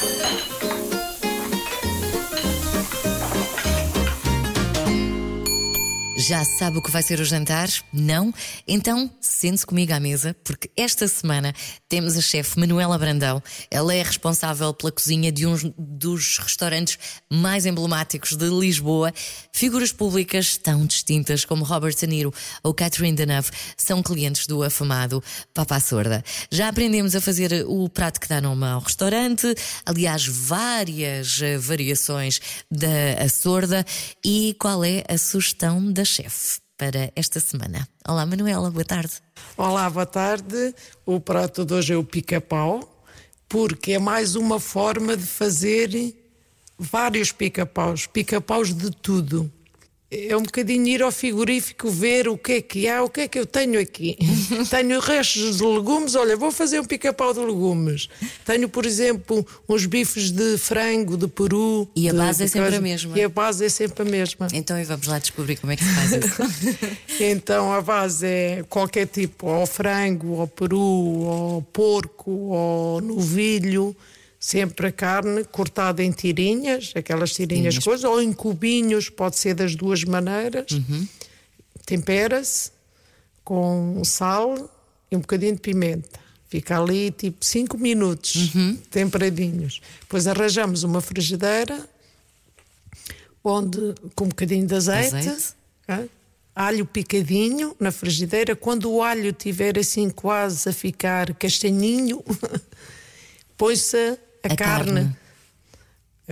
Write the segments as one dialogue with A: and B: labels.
A: Thank you. Já sabe o que vai ser o jantar? Não? Então sente-se comigo à mesa, porque esta semana temos a chefe Manuela Brandão. Ela é responsável pela cozinha de um dos restaurantes mais emblemáticos de Lisboa. Figuras públicas tão distintas como Robert De Niro ou Catherine Deneuve são clientes do afamado Papa Sorda. Já aprendemos a fazer o prato que dá nome ao restaurante, aliás, várias eh, variações da Sorda. E qual é a sugestão da chefe para esta semana. Olá, Manuela, boa tarde.
B: Olá, boa tarde. O prato de hoje é o pica-pau, porque é mais uma forma de fazer vários pica-paus, pica-paus de tudo é um bocadinho ir ao frigorífico ver o que é que há, o que é que eu tenho aqui. tenho restos de legumes, olha, vou fazer um pica-pau de legumes. Tenho, por exemplo, uns bifes de frango, de peru.
A: E a
B: de,
A: base é sempre a mesma.
B: E a base é sempre a mesma.
A: Então e vamos lá descobrir como é que se faz isso.
B: então a base é qualquer tipo, ou frango, ou peru, ou porco, ou novilho sempre a carne cortada em tirinhas, aquelas tirinhas Sim, coisas, ou em cubinhos, pode ser das duas maneiras. Uhum. Tempera-se com sal e um bocadinho de pimenta. Fica ali tipo 5 minutos uhum. temperadinhos. Depois arranjamos uma frigideira onde com um bocadinho de azeite, azeite. É? alho picadinho na frigideira. Quando o alho estiver assim quase a ficar castanhinho, põe-se a, a carne. carne.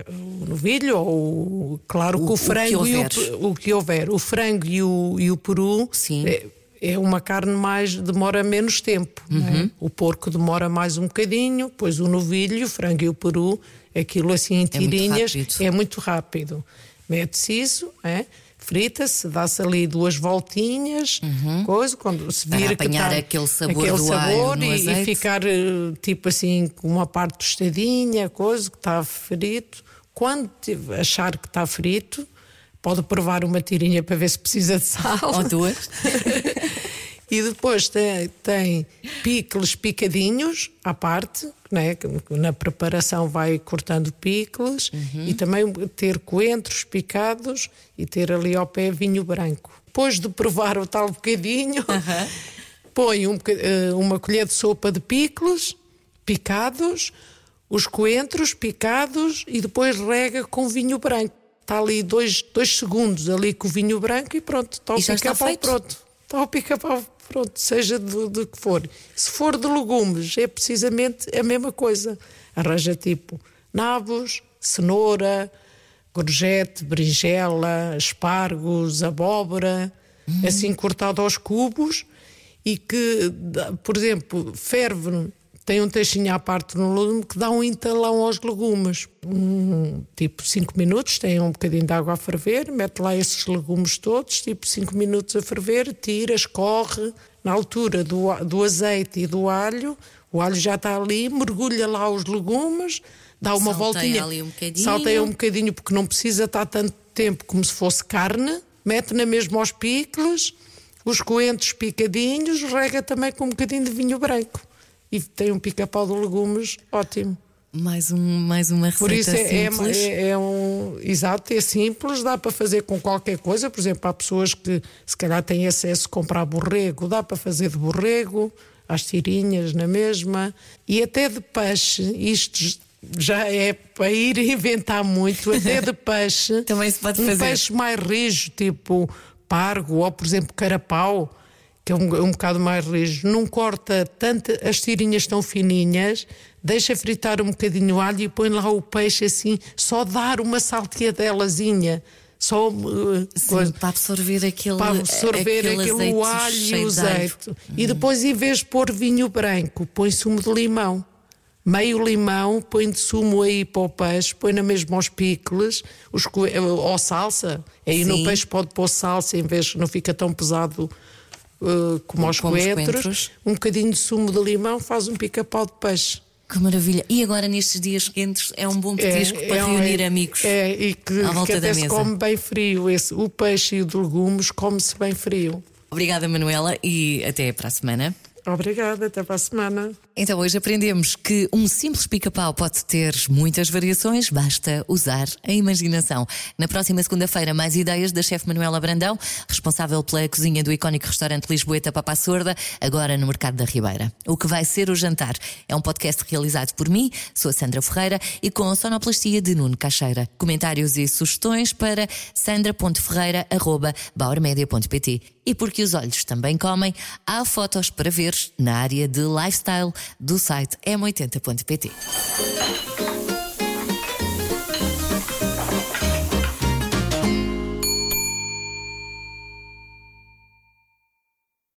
B: O novilho, ou claro que o, frango o que e o, o que houver, o frango e o, e o peru
A: Sim.
B: É, é uma carne mais demora menos tempo. É? Uhum. O porco demora mais um bocadinho, pois o novilho, o frango e o peru, aquilo assim em tirinhas é muito rápido. É muito rápido. Mete-se isso, é? Frita-se, dá-se ali duas voltinhas, uhum. coisa, quando se vir
A: Para apanhar
B: que tá,
A: aquele sabor,
B: aquele sabor
A: e,
B: e, ficar eh, tipo assim com uma parte tostadinha, coisa que está frito. Quando achar que está frito, pode provar uma tirinha para ver se precisa de sal.
A: Ou duas.
B: E depois tem, tem picles picadinhos à parte, né? na preparação vai cortando picles uhum. e também ter coentros picados e ter ali ao pé vinho branco. Depois de provar o tal bocadinho, uhum. põe um, eh, uma colher de sopa de picles picados, os coentros picados e depois rega com vinho branco. Está ali dois, dois segundos ali com o vinho branco e pronto, está o pica-pau pronto. Está o pica-pau pronto, seja do, que for. Se for de legumes, é precisamente a mesma coisa. Arranja tipo nabos, cenoura, gorjete, berinjela, espargos, abóbora, hum. assim cortado aos cubos e que, por exemplo, ferve tem um textinho à parte no lume que dá um entalão aos legumes. Um, tipo 5 minutos, tem um bocadinho de água a ferver, mete lá esses legumes todos, tipo 5 minutos a ferver, tira, escorre. Na altura do, do azeite e do alho, o alho já está ali, mergulha lá os legumes, dá uma salteia voltinha.
A: Ali um bocadinho.
B: Salteia um bocadinho, porque não precisa estar tanto tempo como se fosse carne. Mete na mesma aos picles, os coentros picadinhos, rega também com um bocadinho de vinho branco e tem um pica-pau de legumes ótimo.
A: Mais, um, mais uma receita
B: Por isso é,
A: é simples.
B: É, é, um. Exato, é simples, dá para fazer com qualquer coisa. Por exemplo, há pessoas que se calhar têm acesso a comprar borrego, dá para fazer de borrego, às tirinhas na mesma. E até de peixe, isto já é para ir inventar muito, até de peixe.
A: Também se pode
B: um
A: fazer.
B: Um peixe mais rijo, tipo pargo ou, por exemplo, carapau que é um, um bocado mais rijo, não corta tanto, as tirinhas tão fininhas, deixa fritar um bocadinho o alho e põe lá o peixe assim, só dar uma salteadelazinha. Só uh,
A: Sim, coisa, para absorver aquele,
B: para absorver aquele, aquele alho e o azeite. E depois, em vez de pôr vinho branco, põe sumo de limão meio limão, põe de sumo aí para o peixe, põe na mesma aos picles, os, ou salsa. Aí Sim. no peixe pode pôr salsa, em vez não fica tão pesado uh, como aos coentros, coentros, um bocadinho de sumo de limão, faz um pica-pau de peixe.
A: Que maravilha! E agora nestes dias quentes é um bom petisco é, para é, reunir
B: é,
A: amigos.
B: É, e que,
A: à volta
B: que
A: da
B: até
A: mesa.
B: se come bem frio. Esse, o peixe e o de legumes come-se bem frio.
A: Obrigada, Manuela, e até para a semana.
B: Obrigada, até para a semana.
A: Então hoje aprendemos que um simples pica-pau pode ter muitas variações, basta usar a imaginação. Na próxima segunda-feira, mais ideias da chefe Manuela Brandão, responsável pela cozinha do icónico restaurante Lisboeta Papa Sorda, agora no Mercado da Ribeira. O que vai ser o jantar é um podcast realizado por mim, sou a Sandra Ferreira, e com a sonoplastia de Nuno Caixeira. Comentários e sugestões para sandra.ferreira.bauermedia.pt E porque os olhos também comem, há fotos para ver na área de lifestyle do site m80.pt.